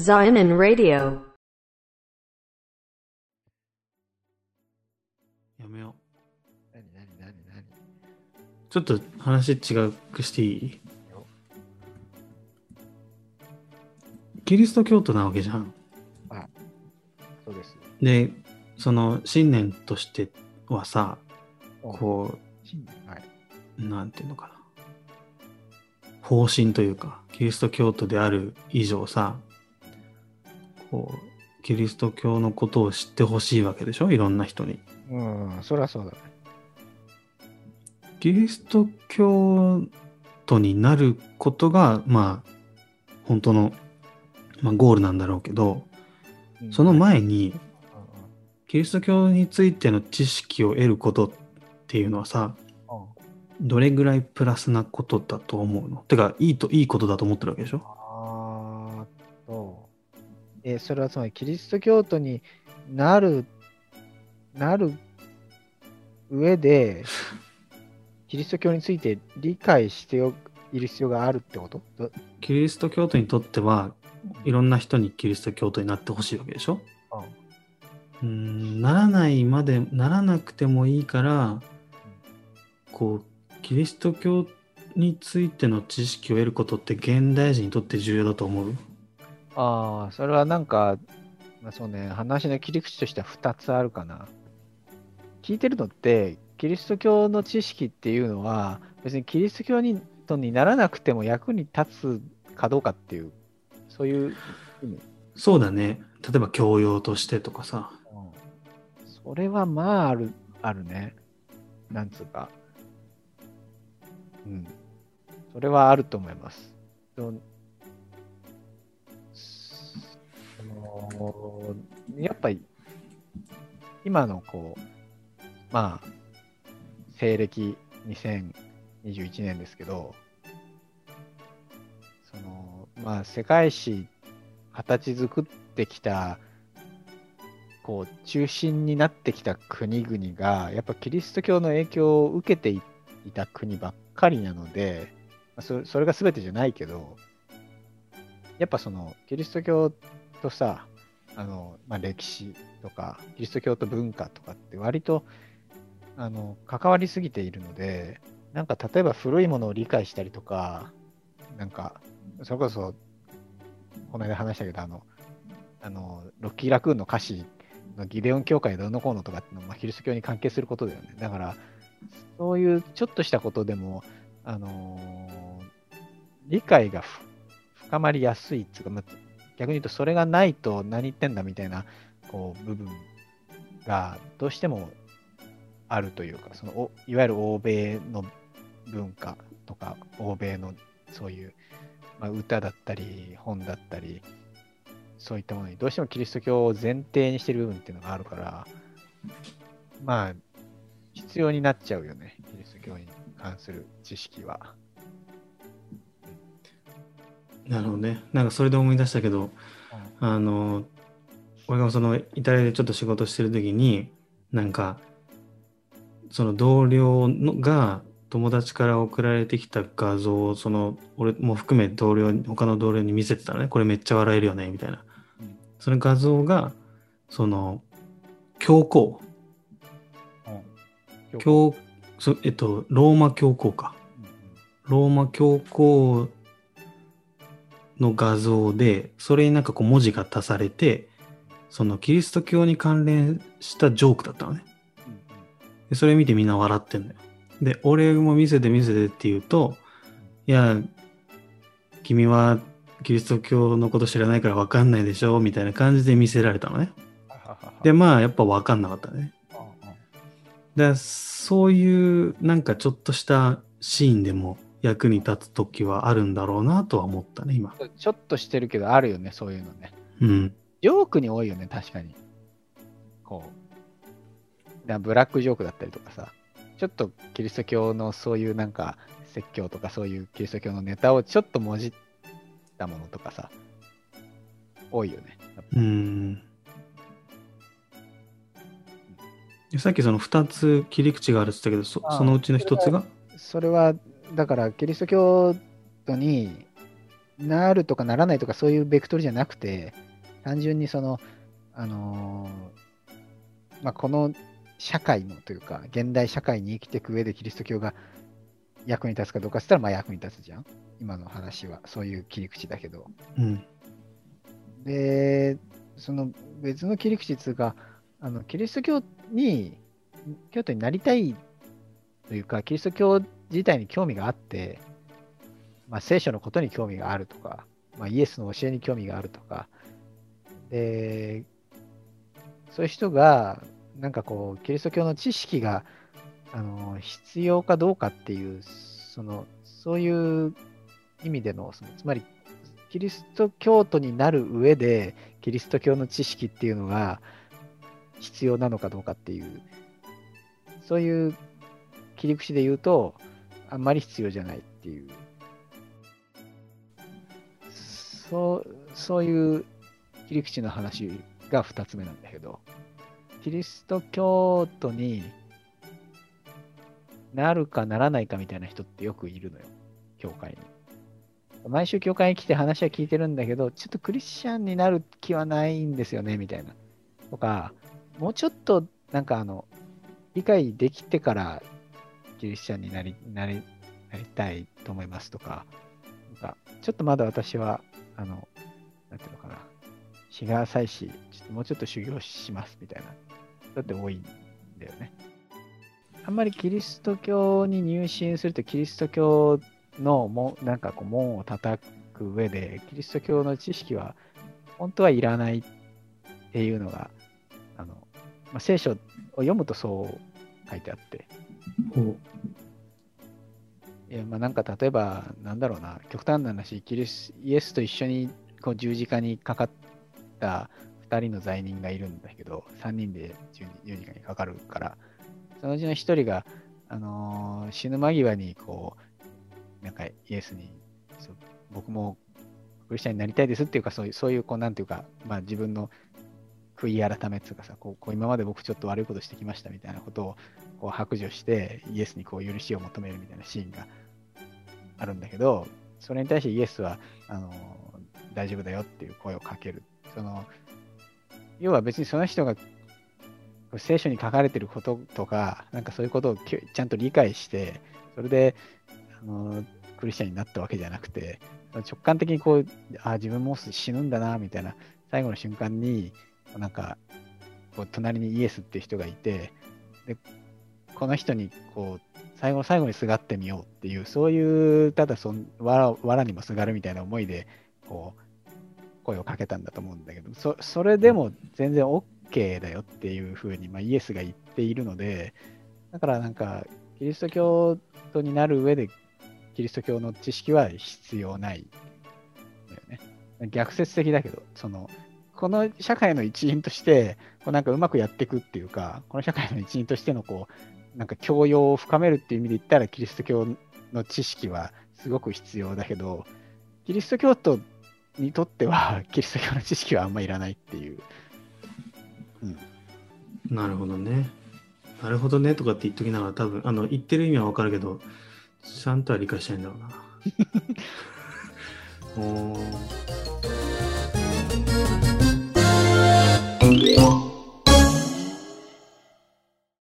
Zion Radio. やめよ何何何何？う。ちょっと話違くしていい？よキリスト教徒なわけじゃん。そうです。で、その信念としてはさ、こ信念はい。う、なんていうのかな。方針というか、キリスト教徒である以上さ、こう、キリスト教のことを知ってほしいわけでしょ？いろんな人に。うん、そりゃそうだね。キリスト教徒になることが、まあ、本当の、まあ、ゴールなんだろうけど、うん。その前に、キリスト教についての知識を得ることっていうのはさ、どれぐらいプラスなことだと思うの？てか、いいと、いいことだと思ってるわけでしょ？あーと、えーそれはつまりキリスト教徒になる、なる上で、キリスト教について理解しておいる必要があるってこと？どキリスト教徒にとっては、いろんな人にキリスト教徒になってほしいわけでしょ？うーん、ならないまで、ならなくてもいいから、こう、キリスト教についての知識を得ることって現代人にとって重要だと思う？ああ、それはなんか、まあ、そうね、話の切り口としては2つあるかな。聞いてるのって、キリスト教の知識っていうのは、別にキリスト教にとにならなくても役に立つかどうかっていう、そういう意味。そうだね。例えば教養としてとかさ。それはまあある、あるね。なんつうか。うん。それはあると思います。のやっぱり、今のこう、まあ、西暦2021年ですけど、その、まあ、世界史、形作ってきたこう中心になってきた国々がやっぱキリスト教の影響を受けていた国ばっかりなのでそそれが全てじゃないけどやっぱそのキリスト教とさあの、まあ、歴史とかキリスト教と文化とかって割とあの関わりすぎているのでなんか例えば古いものを理解したりとかなんかそれこそこの間話したけどあのあのロッキー・ラクーンの歌詞のギデオン教会どうのこうのとかっていうのは、まあ、キリスト教に関係することだよね。だから、そういうちょっとしたことでも、あのー理解が深まりやすいっていうか、まあ逆に言うとそれがないと何言ってんだみたいなこう部分がどうしてもあるというか、そのおいわゆる欧米の文化とか、欧米のそういう、まあ、歌だったり、本だったり、そういったものにどうしてもキリスト教を前提にしてる部分っていうのがあるから、まあ、必要になっちゃうよね、キリスト教に関する知識は。なるほどね。なんかそれで思い出したけど、あの、俺がそのイタリアでちょっと仕事してる時に、なんか、その同僚のが友達から送られてきた画像を、その、俺も含め同僚に、他の同僚に見せてたのね。これめっちゃ笑えるよね、みたいな。うんその画像が、その、教皇、うん教、そえっと、ローマ教皇か。ローマ教皇の画像で、それになんかこう文字が足されて、そのキリスト教に関連したジョークだったのね。でそれ見てみんな笑ってんだよ。で、俺も見せて見せてって言うと、いや、君はキリスト教のこと知らないから分かんないでしょみたいな感じで見せられたのね。で、まあやっぱ分かんなかったね。で、そういうなんかちょっとしたシーンでも役に立つ時はあるんだろうなとは思ったね、今。ちょっとしてるけど、あるよね、そういうのね。うん。ジョークに多いよね、確かに。こう。だブラックジョークだったりとかさ、ちょっとキリスト教のそういうなんか説教とかそういうキリスト教のネタをちょっともじったものとかさ、多いよね。うん。でさっきその2つ切り口があるって言ったけど、そそのうちの1つが？それは、だからキリスト教徒になるとかならないとかそういうベクトルじゃなくて、単純にその、あのーまあ、この社会のというか、現代社会に生きていく上でキリスト教が役に立つかどうかって言ったら、まあ役に立つじゃん。今の話は、そういう切り口だけど。うん。で、その別の切り口っていうか、あのキリスト教に、教徒になりたいというか、キリスト教自体に興味があって、まあ、聖書のことに興味があるとか、まあ、イエスの教えに興味があるとか、で、そういう人が、なんかこう、キリスト教の知識が、あの、必要かどうかっていう、その、そういう意味での、そのつまり、キリスト教徒になる上で、キリスト教の知識っていうのが必要なのかどうかっていう、そういう切り口で言うと、あんまり必要じゃないっていう、そう、そういう切り口の話が2つ目なんだけど、キリスト教徒になるかならないかみたいな人ってよくいるのよ、教会に。毎週教会に来て話は聞いてるんだけど、ちょっとクリスチャンになる気はないんですよね、みたいな。とか、もうちょっとなんかあの、理解できてからキリスチャンになりなりなりたいと思いますとか、なんかちょっとまだ私は、あの、なんていうのかな、日が浅いし、ちょっともうちょっと修行しますみたいな、だって多いんだよね。あんまりキリスト教に入信すると、キリスト教のもなんかこう門を叩く上で、キリスト教の知識は本当はいらないっていうのが、あのまあ、聖書を読むとそう書いてあって、ほいやまあなんか例えば、なんだろうな、極端な話、キリスイエスと一緒にこう十字架にかかった2人の罪人がいるんだけど、3人で十十字架にかかるから、そのうちの1人が、あのー死ぬ間際にこう、なんかイエスに、僕もクリスチャンになりたいですっていうか、そういう、そういうこうなんていうか、まあ自分の悔い改めっていうかさ、こうこう今まで僕ちょっと悪いことしてきましたみたいなことをこう白状して、イエスにこう許しを求めるみたいなシーンがあるんだけど、それに対してイエスは、あの大丈夫だよっていう声をかける。その要は別にその人が聖書に書かれてることとか、なんかそういうことをちゃんと理解して、それで、あのクリスチャンになったわけじゃなくて、直感的にこう、あ自分もう死ぬんだな、みたいな、最後の瞬間に、なんか、こう隣にイエスって人がいて、で、この人にこう、最後の最後にすがってみようっていう、そういう、ただそ、わらにもすがるみたいな思いで、こう、声をかけたんだと思うんだけど、そそれでも全然 OK だよっていうふうに、まあ、イエスが言っているので、だからなんか、キリスト教徒になる上で、キリスト教の知識は必要ないだよね。逆説的だけど、その、この社会の一員として、こうなんかうまくやっていくっていうか、この社会の一員としてのこう、なんか教養を深めるっていう意味で言ったら、キリスト教の知識はすごく必要だけど、キリスト教徒にとっては、キリスト教の知識はあんまいらないっていう。うん。う。なるほどね。なるほどねとかって言っときながら多分、あの、言ってる意味はわかるけど、ちゃんとは理解してないんだろうな。おー